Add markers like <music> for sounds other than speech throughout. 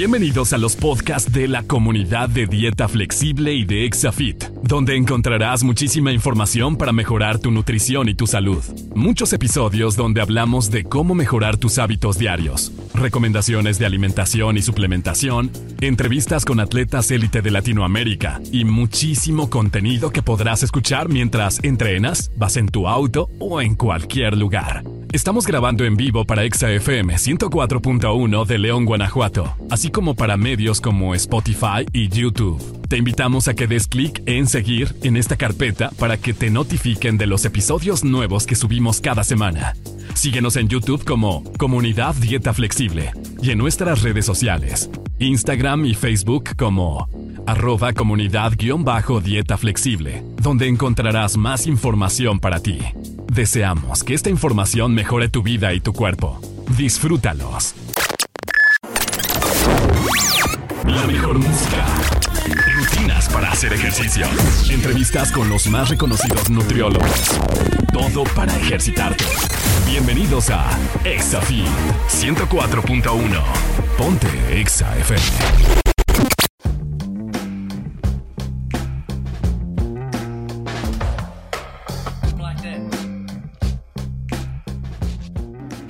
Bienvenidos a los podcasts de la comunidad de dieta flexible y de Exafit, donde encontrarás muchísima información para mejorar tu nutrición y tu salud. Muchos episodios donde hablamos de cómo mejorar tus hábitos diarios, recomendaciones de alimentación y suplementación, entrevistas con atletas élite de Latinoamérica y muchísimo contenido que podrás escuchar mientras entrenas, vas en tu auto o en cualquier lugar. Estamos grabando en vivo para ExaFM 104.1 de León, Guanajuato, así como para medios como Spotify y YouTube. Te invitamos a que des clic en seguir en esta carpeta para que te notifiquen de los episodios nuevos que subimos cada semana. Síguenos en YouTube como Comunidad Dieta Flexible y en nuestras redes sociales, Instagram y Facebook como arroba comunidad-dieta flexible, donde encontrarás más información para ti. Deseamos que esta información mejore tu vida y tu cuerpo. Disfrútalos. La mejor música. Rutinas para hacer ejercicio. Entrevistas con los más reconocidos nutriólogos. Todo para ejercitarte. Bienvenidos a ExaFit 104.1. Ponte Exa.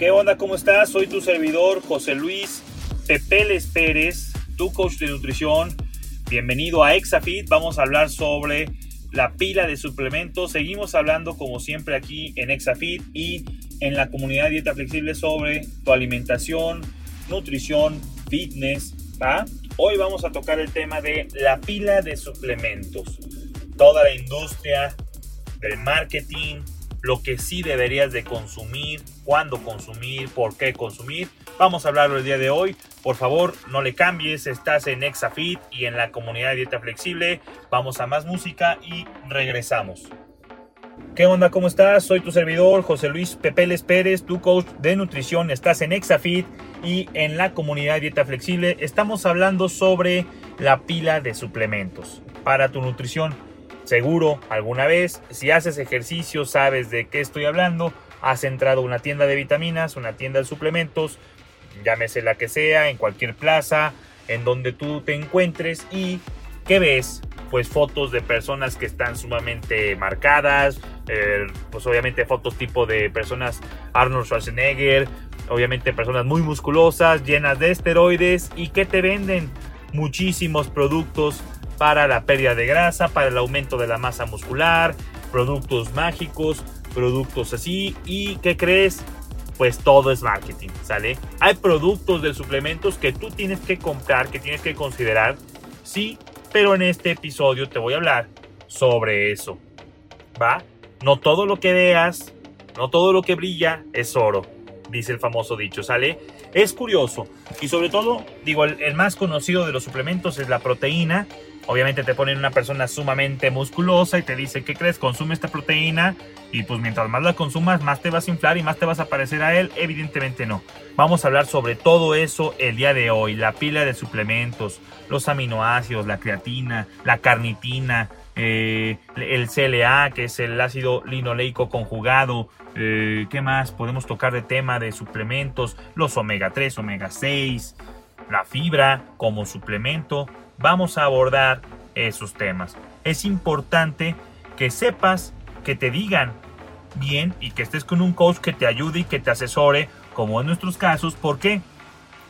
¿Qué onda? ¿Cómo estás? Soy tu servidor José Luis Pepeles Pérez, tu coach de nutrición. Bienvenido a Exafit. Vamos a hablar sobre la pila de suplementos. Seguimos hablando como siempre aquí en Exafit y en la comunidad Dieta Flexible sobre tu alimentación, nutrición, fitness. ¿va? Hoy vamos a tocar el tema de la pila de suplementos. Toda la industria del marketing, lo que sí deberías de consumir, cuándo consumir, por qué consumir. Vamos a hablarlo el día de hoy. Por favor, no le cambies. Estás en Exafit y en la comunidad de dieta flexible. Vamos a más música y regresamos. ¿Qué onda? ¿Cómo estás? Soy tu servidor José Luis Pepeles Pérez, tu coach de nutrición. Estás en Exafit y en la comunidad de dieta flexible. Estamos hablando sobre la pila de suplementos para tu nutrición Seguro, alguna vez, si haces ejercicio, sabes de qué estoy hablando, has entrado una tienda de vitaminas, una tienda de suplementos, llámese la que sea, en cualquier plaza, en donde tú te encuentres y ¿qué ves? Pues fotos de personas que están sumamente marcadas, eh, pues obviamente fotos tipo de personas Arnold Schwarzenegger, obviamente personas muy musculosas, llenas de esteroides y que te venden muchísimos productos para la pérdida de grasa, para el aumento de la masa muscular, productos mágicos, productos así. ¿Y qué crees? Pues todo es marketing, ¿sale? Hay productos de suplementos que tú tienes que comprar, que tienes que considerar, sí, pero en este episodio te voy a hablar sobre eso, ¿va? No todo lo que veas, no todo lo que brilla es oro, dice el famoso dicho, ¿sale? Es curioso y sobre todo, digo, el, el más conocido de los suplementos es la proteína, Obviamente te ponen una persona sumamente musculosa y te dice, ¿qué crees? Consume esta proteína y pues mientras más la consumas, más te vas a inflar y más te vas a parecer a él. Evidentemente no. Vamos a hablar sobre todo eso el día de hoy. La pila de suplementos, los aminoácidos, la creatina, la carnitina, eh, el CLA, que es el ácido linoleico conjugado. Eh, ¿Qué más? Podemos tocar de tema de suplementos, los omega 3, omega 6, la fibra como suplemento vamos a abordar esos temas. Es importante que sepas, que te digan bien y que estés con un coach que te ayude y que te asesore, como en nuestros casos, porque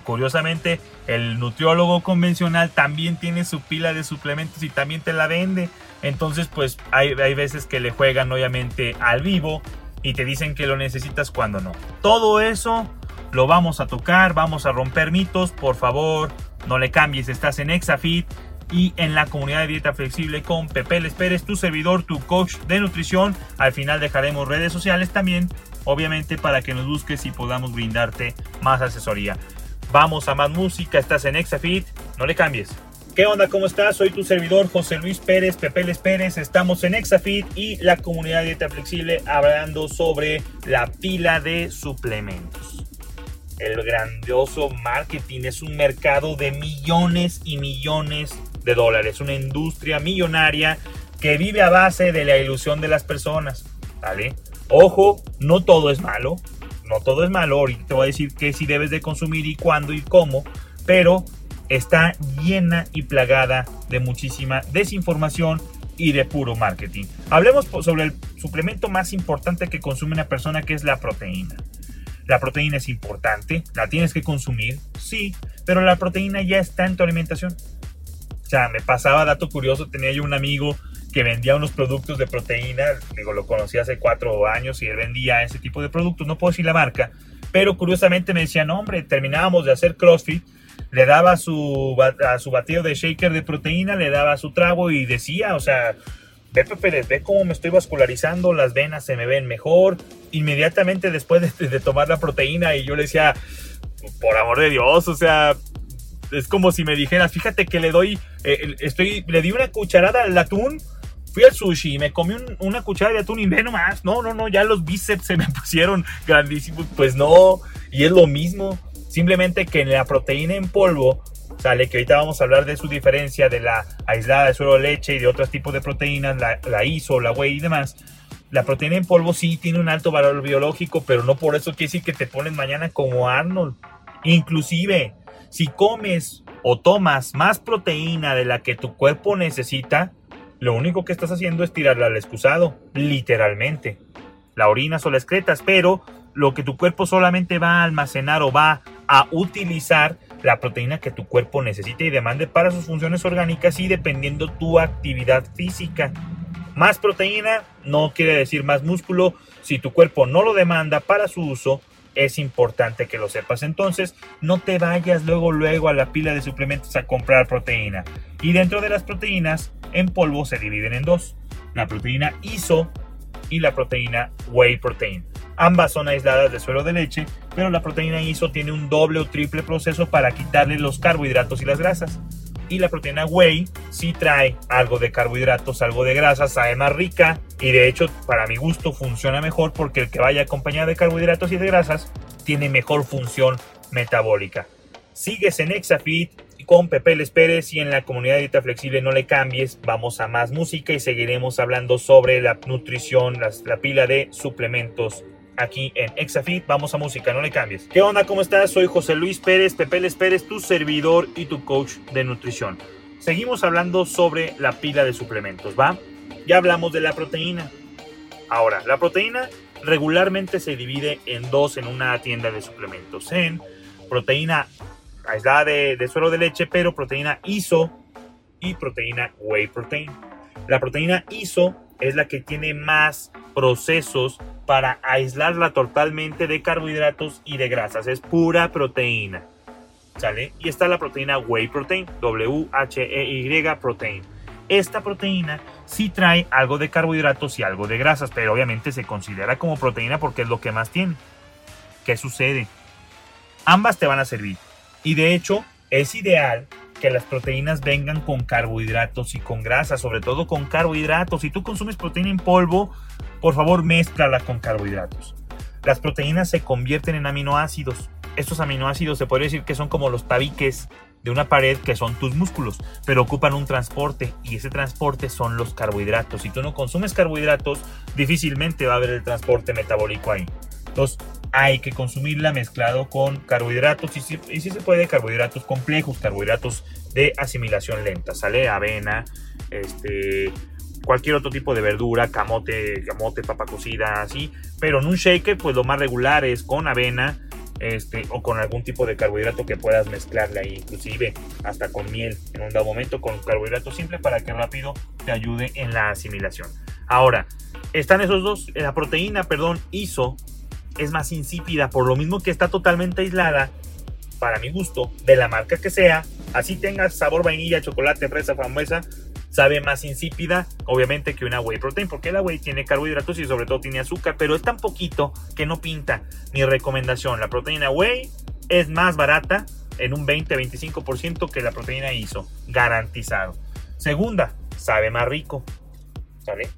curiosamente el nutriólogo convencional también tiene su pila de suplementos y también te la vende. Entonces, pues hay, hay veces que le juegan obviamente al vivo y te dicen que lo necesitas cuando no. Todo eso lo vamos a tocar, vamos a romper mitos, por favor, no le cambies, estás en Exafit y en la comunidad de dieta flexible con Pepe Les Pérez, tu servidor, tu coach de nutrición. Al final dejaremos redes sociales también, obviamente para que nos busques y podamos brindarte más asesoría. Vamos a más música, estás en Exafit, no le cambies. ¿Qué onda? ¿Cómo estás? Soy tu servidor José Luis Pérez, Pepe Les Pérez. Estamos en Exafit y la comunidad de dieta flexible hablando sobre la pila de suplementos el grandioso marketing es un mercado de millones y millones de dólares, una industria millonaria que vive a base de la ilusión de las personas, ¿vale? Ojo, no todo es malo, no todo es malo, ahorita te voy a decir qué sí debes de consumir y cuándo y cómo, pero está llena y plagada de muchísima desinformación y de puro marketing. Hablemos sobre el suplemento más importante que consume una persona que es la proteína. La proteína es importante, la tienes que consumir, sí, pero la proteína ya está en tu alimentación. O sea, me pasaba dato curioso, tenía yo un amigo que vendía unos productos de proteína, digo, lo conocí hace cuatro años y él vendía ese tipo de productos, no puedo decir la marca, pero curiosamente me decían, hombre, terminábamos de hacer CrossFit, le daba su, a su batido de shaker de proteína, le daba su trago y decía, o sea, ve Pepe, ve cómo me estoy vascularizando, las venas se me ven mejor, inmediatamente después de, tomar la proteína y yo le decía, por amor de Dios, o sea, es como si me dijeras, fíjate que le doy, eh, estoy, le di una cucharada al atún, fui al sushi y me comí una cucharada de atún y ve nomás, no, no, no, ya los bíceps se me <laughs> pusieron grandísimos, pues no, y es lo mismo, simplemente que en la proteína en polvo, sale que ahorita vamos a hablar de su diferencia de la aislada de suero de leche y de otros tipos de proteínas, la, la ISO, la whey y demás, la proteína en polvo sí tiene un alto valor biológico, pero no por eso quiere decir que te pones mañana como Arnold. Inclusive, si comes o tomas más proteína de la que tu cuerpo necesita, lo único que estás haciendo es tirarla al excusado, literalmente. La orina o las excretas, pero lo que tu cuerpo solamente va a almacenar o va a utilizar la proteína que tu cuerpo necesita y demande para sus funciones orgánicas y dependiendo tu actividad física. Más proteína no quiere decir más músculo. Si tu cuerpo no lo demanda para su uso, es importante que lo sepas. Entonces, no te vayas luego luego a la pila de suplementos a comprar proteína. Y dentro de las proteínas, en polvo se dividen en dos. La proteína ISO y la proteína whey protein. Ambas son aisladas de suelo de leche, pero la proteína ISO tiene un doble o triple proceso para quitarle los carbohidratos y las grasas y la proteína whey sí trae algo de carbohidratos, algo de grasas, sabe más rica y de hecho para mi gusto funciona mejor porque el que vaya acompañado de carbohidratos y de grasas tiene mejor función metabólica. Sigues en Exafit con Pepe Les Pérez y en la comunidad de dieta flexible no le cambies, vamos a más música y seguiremos hablando sobre la nutrición, la pila de suplementos aquí en Exafit. Vamos a música, no le cambies. ¿Qué onda? ¿Cómo estás? Soy José Luis Pérez, Pepe Les Pérez, tu servidor y tu coach de nutrición. Seguimos hablando sobre la pila de suplementos, ¿va? Ya hablamos de la proteína. Ahora, la proteína regularmente se divide en dos en una tienda de suplementos. En proteína aislada de, de suero de leche, pero proteína ISO y proteína whey protein. La proteína ISO es la que tiene más procesos para aislarla totalmente de carbohidratos y de grasas. Es pura proteína. ¿Sale? Y está la proteína whey protein, W-H-E-Y protein. Esta proteína sí trae algo de carbohidratos y algo de grasas, pero obviamente se considera como proteína porque es lo que más tiene. ¿Qué sucede? Ambas te van a servir. Y de hecho, es ideal que las proteínas vengan con carbohidratos y con grasa, sobre todo con carbohidratos. Si tú consumes proteína en polvo, por favor mézclala con carbohidratos. Las proteínas se convierten en aminoácidos. Estos aminoácidos se podría decir que son como los tabiques de una pared que son tus músculos, pero ocupan un transporte y ese transporte son los carbohidratos. Si tú no consumes carbohidratos, difícilmente va a haber el transporte metabólico ahí. Entonces, hay que consumirla mezclado con carbohidratos y si, y se puede carbohidratos complejos, carbohidratos de asimilación lenta, sale avena, este, cualquier otro tipo de verdura, camote, camote, papa cocida, así, pero en un shaker pues lo más regular es con avena, este, o con algún tipo de carbohidrato que puedas mezclarle ahí, inclusive hasta con miel en un dado momento, con carbohidrato simple para que rápido te ayude en la asimilación. Ahora, están esos dos, la proteína, perdón, ISO es más insípida, por lo mismo que está totalmente aislada, para mi gusto, de la marca que sea, así tenga sabor vainilla, chocolate, fresa, frambuesa, sabe más insípida, obviamente, que una whey protein, porque la whey tiene carbohidratos y sobre todo tiene azúcar, pero es tan poquito que no pinta. Mi recomendación, la proteína whey es más barata en un 20-25% que la proteína ISO, garantizado. Segunda, sabe más rico. ¿Sale?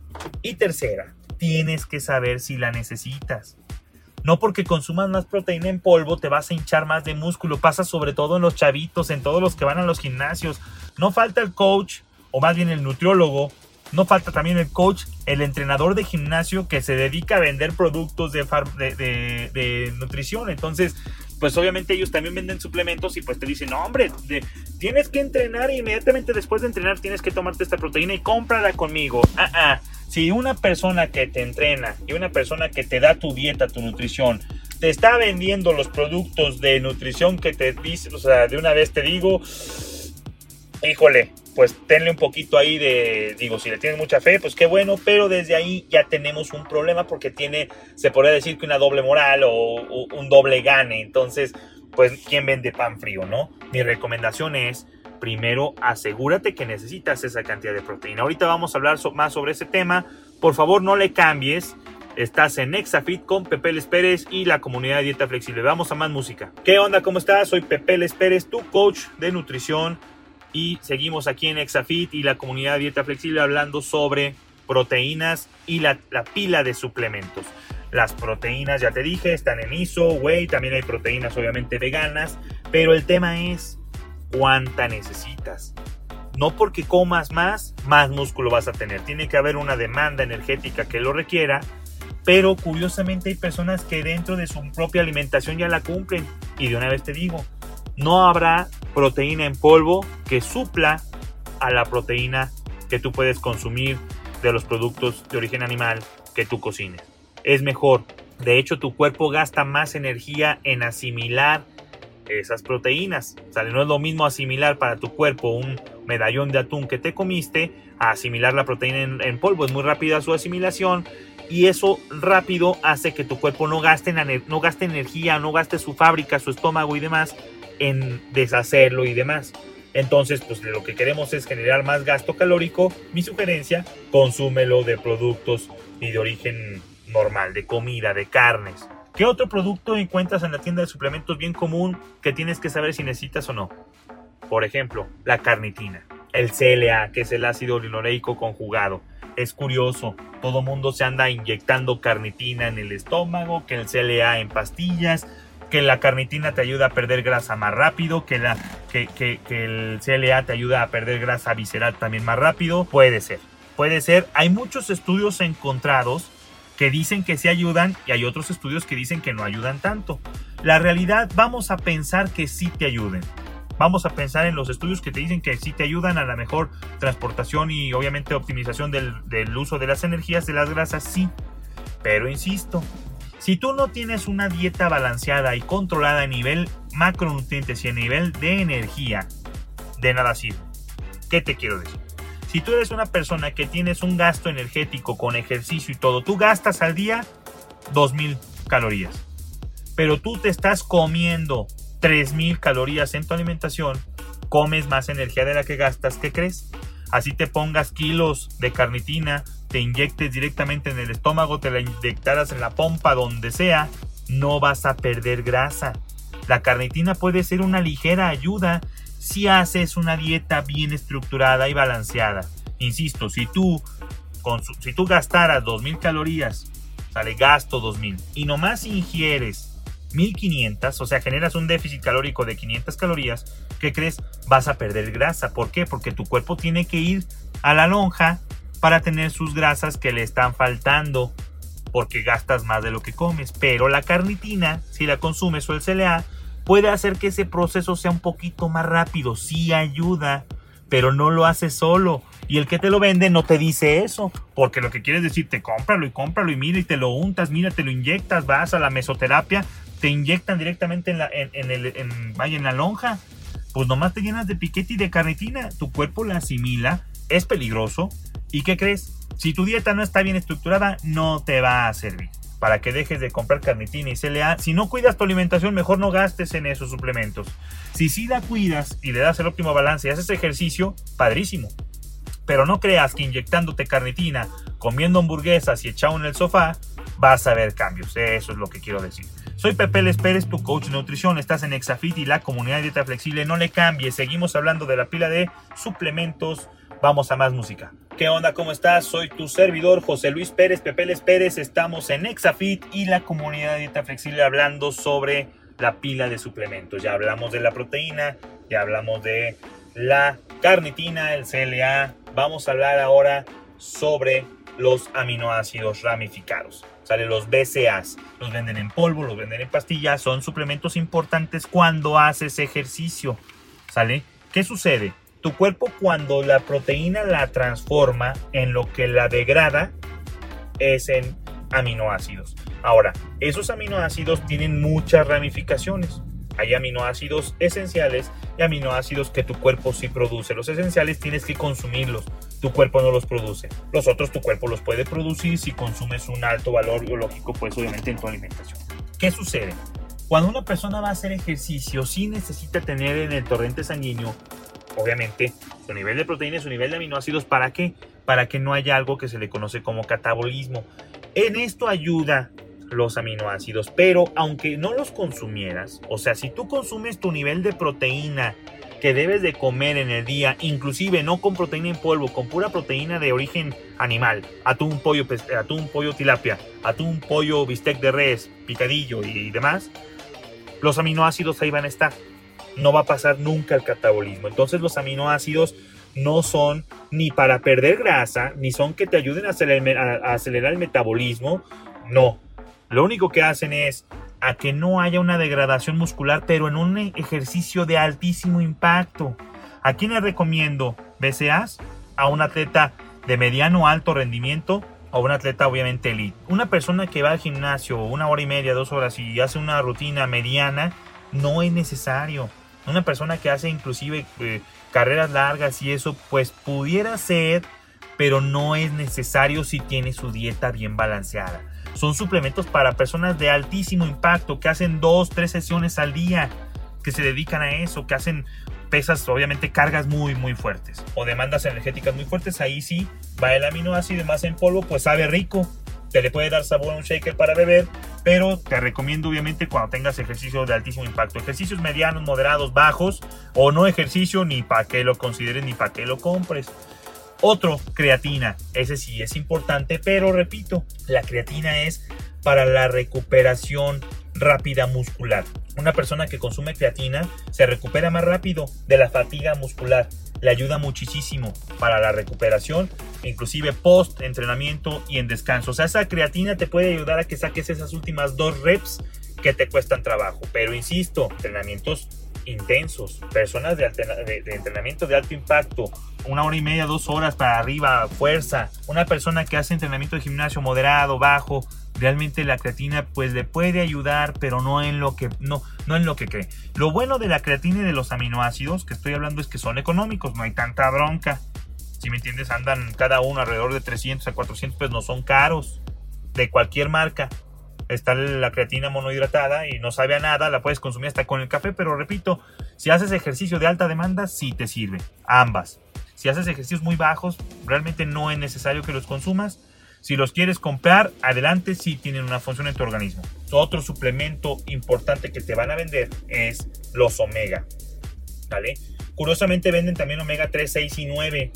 Y tercera, tienes que saber si la necesitas. No porque consumas más proteína en polvo te vas a hinchar más de músculo. Pasa sobre todo en los chavitos, en todos los que van a los gimnasios. No falta el coach, o más bien el nutriólogo. No falta también el coach, el entrenador de gimnasio que se dedica a vender productos de, de, nutrición. Entonces, pues obviamente ellos también venden suplementos y pues te dicen, no, hombre, tienes que entrenar y inmediatamente después de entrenar tienes que tomarte esta proteína y cómprala conmigo. Ah, ah. Si una persona que te entrena y una persona que te da tu dieta, tu nutrición, te está vendiendo los productos de nutrición que te dice, o sea, de una vez te digo, híjole, pues tenle un poquito ahí de, digo, si le tienes mucha fe, pues qué bueno, pero desde ahí ya tenemos un problema porque tiene, se podría decir que una doble moral o, un doble gane. Entonces, pues, ¿quién vende pan frío, no? Mi recomendación es, primero, asegúrate que necesitas esa cantidad de proteína. Ahorita vamos a hablar más sobre ese tema. Por favor, no le cambies. Estás en Exafit con Pepe Les Pérez y la comunidad de Dieta Flexible. Vamos a más música. ¿Qué onda? ¿Cómo estás? Soy Pepe Les Pérez, tu coach de nutrición. Y seguimos aquí en Exafit y la comunidad de Dieta Flexible hablando sobre proteínas y la, la pila de suplementos. Las proteínas, ya te dije, están en ISO, whey, también hay proteínas obviamente veganas, pero el tema es cuánta necesitas. No porque comas más, más músculo vas a tener. Tiene que haber una demanda energética que lo requiera pero curiosamente hay personas que dentro de su propia alimentación ya la cumplen. Y de una vez te digo, no habrá proteína en polvo que supla a la proteína que tú puedes consumir de los productos de origen animal que tú cocines. Es mejor. De hecho, tu cuerpo gasta más energía en asimilar esas proteínas. O sea, no es lo mismo asimilar para tu cuerpo un medallón de atún que te comiste a asimilar la proteína en, en polvo. Es muy rápida su asimilación y eso rápido hace que tu cuerpo no gaste, no gaste energía, no gaste su fábrica, su estómago y demás en deshacerlo y demás. Entonces, pues lo que queremos es generar más gasto calórico. Mi sugerencia, consúmelo de productos y de origen normal, de comida, de carnes. ¿Qué otro producto encuentras en la tienda de suplementos bien común que tienes que saber si necesitas o no? Por ejemplo, la carnitina, el CLA, que es el ácido linoleico conjugado, es curioso, todo mundo se anda inyectando carnitina en el estómago, que el CLA en pastillas, que la carnitina te ayuda a perder grasa más rápido, que, la, que, que, que el CLA te ayuda a perder grasa visceral también más rápido. Puede ser, puede ser. Hay muchos estudios encontrados que dicen que sí ayudan y hay otros estudios que dicen que no ayudan tanto. La realidad, vamos a pensar que sí te ayuden. Vamos a pensar en los estudios que te dicen que sí te ayudan a la mejor transportación y obviamente optimización del, del uso de las energías de las grasas, sí. Pero insisto, si tú no tienes una dieta balanceada y controlada a nivel macronutrientes y a nivel de energía, de nada sirve. ¿Qué te quiero decir? Si tú eres una persona que tienes un gasto energético con ejercicio y todo, tú gastas al día 2000 calorías. Pero tú te estás comiendo 3000 calorías en tu alimentación, comes más energía de la que gastas, ¿qué crees? Así te pongas kilos de carnitina, te inyectes directamente en el estómago, te la inyectaras en la pompa, donde sea, no vas a perder grasa. La carnitina puede ser una ligera ayuda si haces una dieta bien estructurada y balanceada. Insisto, si tú, si tú gastaras 2000 calorías, sale gasto 2000 y nomás ingieres 1500, o sea, generas un déficit calórico de 500 calorías, ¿qué crees? Vas a perder grasa. ¿Por qué? Porque tu cuerpo tiene que ir a la lonja para tener sus grasas que le están faltando, porque gastas más de lo que comes. Pero la carnitina, si la consumes o el CLA, puede hacer que ese proceso sea un poquito más rápido. Sí ayuda, pero no lo hace solo. Y el que te lo vende no te dice eso, porque lo que quieres decirte, cómpralo y cómpralo y mira y te lo untas, mira, te lo inyectas, vas a la mesoterapia te inyectan directamente en la, en, el, en, vaya, en la lonja, pues nomás te llenas de piquete y de carnitina, tu cuerpo la asimila, es peligroso. ¿Y qué crees? Si tu dieta no está bien estructurada, no te va a servir. Para que dejes de comprar carnitina y CLA. Si no cuidas tu alimentación, mejor no gastes en esos suplementos. Si sí la cuidas y le das el óptimo balance y haces ejercicio, padrísimo. Pero no creas que inyectándote carnitina, comiendo hamburguesas y echado en el sofá, vas a ver cambios. Eso es lo que quiero decir. Soy Pepe Les Pérez, tu coach de nutrición. Estás en Exafit y la comunidad de dieta flexible. No le cambies. Seguimos hablando de la pila de suplementos. Vamos a más música. ¿Qué onda? ¿Cómo estás? Soy tu servidor José Luis Pérez, Pepe Les Pérez. Estamos en Exafit y la comunidad de dieta flexible hablando sobre la pila de suplementos. Ya hablamos de la proteína, ya hablamos de la carnitina, el CLA. Vamos a hablar ahora sobre los aminoácidos ramificados. Sale los BCAs. Los venden en polvo, los venden en pastillas. Son suplementos importantes cuando haces ejercicio. ¿Sale? ¿Qué sucede? Tu cuerpo cuando la proteína la transforma en lo que la degrada es en aminoácidos. Ahora, esos aminoácidos tienen muchas ramificaciones. Hay aminoácidos esenciales y aminoácidos que tu cuerpo sí produce. Los esenciales tienes que consumirlos, tu cuerpo no los produce. Los otros tu cuerpo los puede producir si consumes un alto valor biológico, pues obviamente en tu alimentación. ¿Qué sucede? Cuando una persona va a hacer ejercicio, sí necesita tener en el torrente sanguíneo, obviamente, su nivel de proteínas, su nivel de aminoácidos. ¿Para qué? Para que no haya algo que se le conoce como catabolismo. En esto ayuda los aminoácidos, pero aunque no los consumieras, o sea, si tú consumes tu nivel de proteína que debes de comer en el día, inclusive no con proteína en polvo, con pura proteína de origen animal, atún, pollo, atún, pollo tilapia, atún, pollo, bistec de res, picadillo y demás, los aminoácidos ahí van a estar. No va a pasar nunca el catabolismo. Entonces los aminoácidos no son ni para perder grasa, ni son que te ayuden a acelerar, el metabolismo. No, lo único que hacen es a que no haya una degradación muscular, pero en un ejercicio de altísimo impacto. ¿A quién le recomiendo BCAs? A un atleta de mediano alto rendimiento o un atleta obviamente elite. Una persona que va al gimnasio una hora y media, dos horas y hace una rutina mediana, no es necesario. Una persona que hace inclusive eh, carreras largas y eso, pues pudiera ser, pero no es necesario si tiene su dieta bien balanceada. Son suplementos para personas de altísimo impacto que hacen dos, tres sesiones al día, que se dedican a eso, que hacen pesas, obviamente cargas muy, muy fuertes o demandas energéticas muy fuertes. Ahí sí va el aminoácido más en polvo, pues sabe rico. Te le puede dar sabor a un shaker para beber, pero te recomiendo obviamente cuando tengas ejercicios de altísimo impacto. Ejercicios medianos, moderados, bajos o no ejercicio ni para que lo consideres ni para que lo compres. Otro, creatina. Ese sí es importante, pero repito, la creatina es para la recuperación rápida muscular. Una persona que consume creatina se recupera más rápido de la fatiga muscular. Le ayuda muchísimo para la recuperación, inclusive post entrenamiento y en descanso. O sea, esa creatina te puede ayudar a que saques esas últimas dos reps que te cuestan trabajo. Pero insisto, entrenamientos intensos, personas de, entrenamiento de alto impacto, una hora y media, dos horas para arriba, fuerza, una persona que hace entrenamiento de gimnasio moderado, bajo, realmente la creatina pues le puede ayudar, pero no en lo que no, no en lo que cree. Lo bueno de la creatina y de los aminoácidos que estoy hablando es que son económicos, no hay tanta bronca. Si me entiendes, andan cada uno alrededor de 300 a 400, pues no son caros de cualquier marca está la creatina monohidratada y no sabe a nada, la puedes consumir hasta con el café, pero repito, si haces ejercicio de alta demanda, sí te sirve, ambas. Si haces ejercicios muy bajos, realmente no es necesario que los consumas. Si los quieres comprar, adelante, sí tienen una función en tu organismo. Otro suplemento importante que te van a vender es los omega. ¿Vale? Curiosamente venden también omega 3, 6 y 9.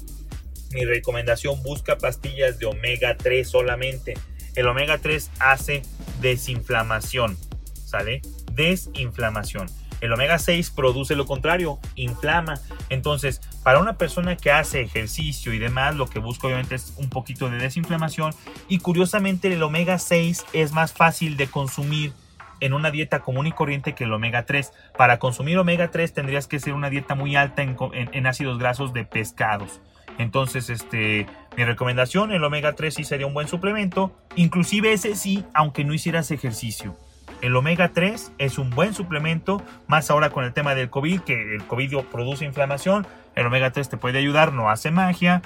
Mi recomendación, busca pastillas de omega 3 solamente. El omega 3 hace desinflamación, ¿sale? Desinflamación. El omega 6 produce lo contrario, inflama. Entonces, para una persona que hace ejercicio y demás, lo que busca obviamente es un poquito de desinflamación. Y curiosamente, el omega 6 es más fácil de consumir en una dieta común y corriente que el omega 3. Para consumir omega 3 tendrías que ser una dieta muy alta en, en ácidos grasos de pescados. Entonces, este, mi recomendación, el omega 3 sí sería un buen suplemento. Inclusive ese sí, aunque no hicieras ejercicio. El omega 3 es un buen suplemento, más ahora con el tema del COVID, que el COVID produce inflamación. El omega 3 te puede ayudar, no hace magia.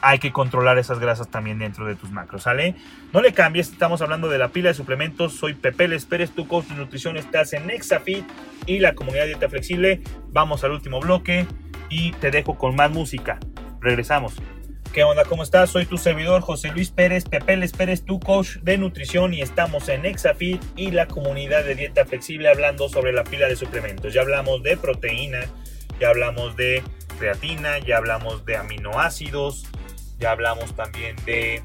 Hay que controlar esas grasas también dentro de tus macros, ¿sale? No le cambies, estamos hablando de la pila de suplementos. Soy Pepe Les tu coach de nutrición. Estás en Exafit y la comunidad dieta flexible. Vamos al último bloque y te dejo con más música. Regresamos. ¿Qué onda? ¿Cómo estás? Soy tu servidor José Luis Pérez, Pepeles Pérez, tu coach de nutrición y estamos en Exafit y la comunidad de dieta flexible hablando sobre la pila de suplementos. Ya hablamos de proteína, ya hablamos de creatina, ya hablamos de aminoácidos, ya hablamos también de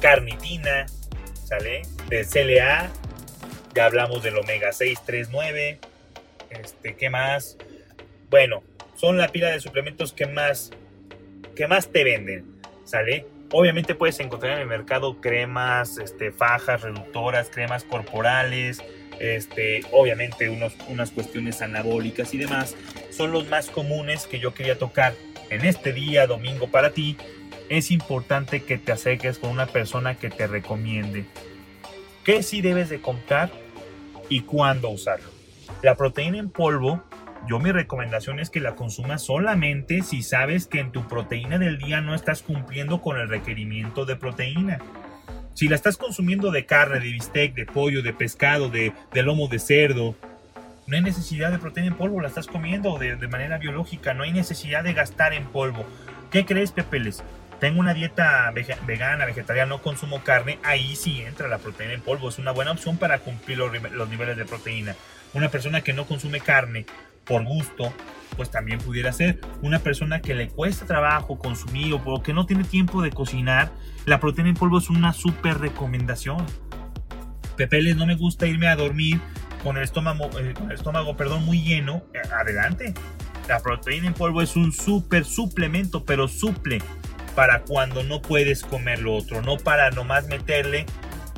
carnitina, ¿sale? De CLA, ya hablamos del omega 639, este, ¿qué más? Bueno, son la pila de suplementos que más que más te venden, ¿sale? Obviamente puedes encontrar en el mercado cremas, este, fajas reductoras, cremas corporales, este, obviamente unos, unas cuestiones anabólicas y demás. Son los más comunes que yo quería tocar en este día domingo para ti. Es importante que te acerques con una persona que te recomiende qué sí debes de comprar y cuándo usarlo. La proteína en polvo yo mi recomendación es que la consumas solamente si sabes que en tu proteína del día no estás cumpliendo con el requerimiento de proteína. Si la estás consumiendo de carne, de bistec, de pollo, de pescado, de, lomo de cerdo, no hay necesidad de proteína en polvo, la estás comiendo de, de manera biológica, no hay necesidad de gastar en polvo. ¿Qué crees, Pepeles? Tengo una dieta vegana, vegetariana, no consumo carne, ahí sí entra la proteína en polvo. Es una buena opción para cumplir los, los niveles de proteína. Una persona que no consume carne por gusto, pues también pudiera ser una persona que le cuesta trabajo consumir o que no tiene tiempo de cocinar, la proteína en polvo es una súper recomendación. Pepeles, no me gusta irme a dormir con el estómago, eh, el estómago perdón, muy lleno. Eh, adelante. La proteína en polvo es un súper suplemento, pero suple para cuando no puedes comer lo otro, no para nomás meterle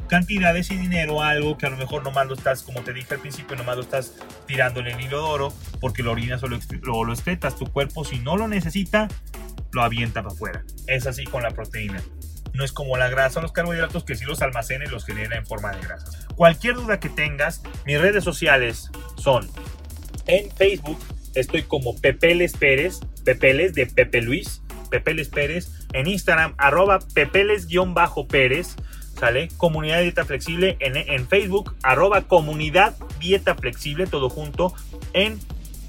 cantidades y dinero algo que a lo mejor nomás lo estás, como te dije al principio, nomás lo estás tirando en el hilo de oro porque lo orinas o lo, lo, excretas. Tu cuerpo, si no lo necesita, lo avienta para afuera. Es así con la proteína. No es como la grasa o los carbohidratos que si los almacena y los genera en forma de grasa. Cualquier duda que tengas, mis redes sociales son en Facebook, estoy como Pepeles Pérez, Pepeles de Pepe Luis, Pepeles Pérez, en Instagram, arroba Pepeles-Pérez, ¿sale? Comunidad Dieta Flexible en, Facebook, arroba Comunidad Dieta Flexible, todo junto. En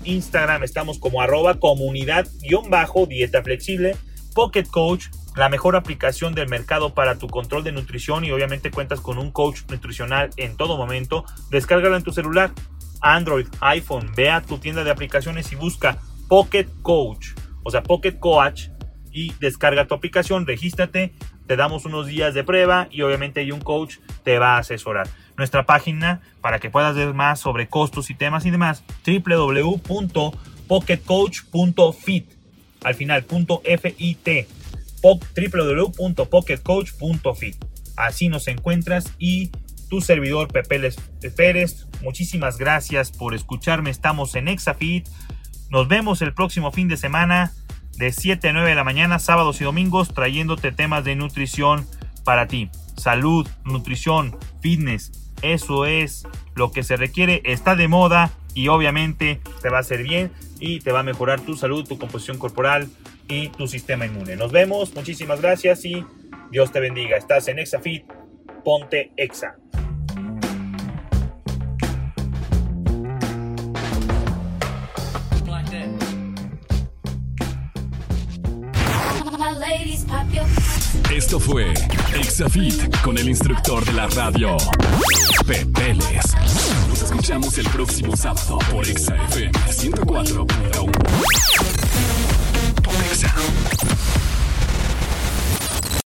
Instagram estamos como arroba Comunidad-Dieta Flexible. Pocket Coach, la mejor aplicación del mercado para tu control de nutrición y obviamente cuentas con un coach nutricional en todo momento. Descárgalo en tu celular, Android, iPhone, ve a tu tienda de aplicaciones y busca Pocket Coach, o sea, Pocket Coach y descarga tu aplicación, regístrate te damos unos días de prueba y obviamente hay un coach te va a asesorar. Nuestra página para que puedas ver más sobre costos y temas y demás, www.pocketcoach.fit. Al final, .fit. www.pocketcoach.fit. Así nos encuentras y tu servidor Pepe Pérez. Muchísimas gracias por escucharme. Estamos en Exafit. Nos vemos el próximo fin de semana de 7 a 9 de la mañana, sábados y domingos, trayéndote temas de nutrición para ti. Salud, nutrición, fitness, eso es lo que se requiere, está de moda y obviamente te va a hacer bien y te va a mejorar tu salud, tu composición corporal y tu sistema inmune. Nos vemos, muchísimas gracias y Dios te bendiga. Estás en ExaFit, ponte Exa. Esto fue Exafit con el instructor de la radio, Pepeles. Nos escuchamos el próximo sábado por ExaFM 104.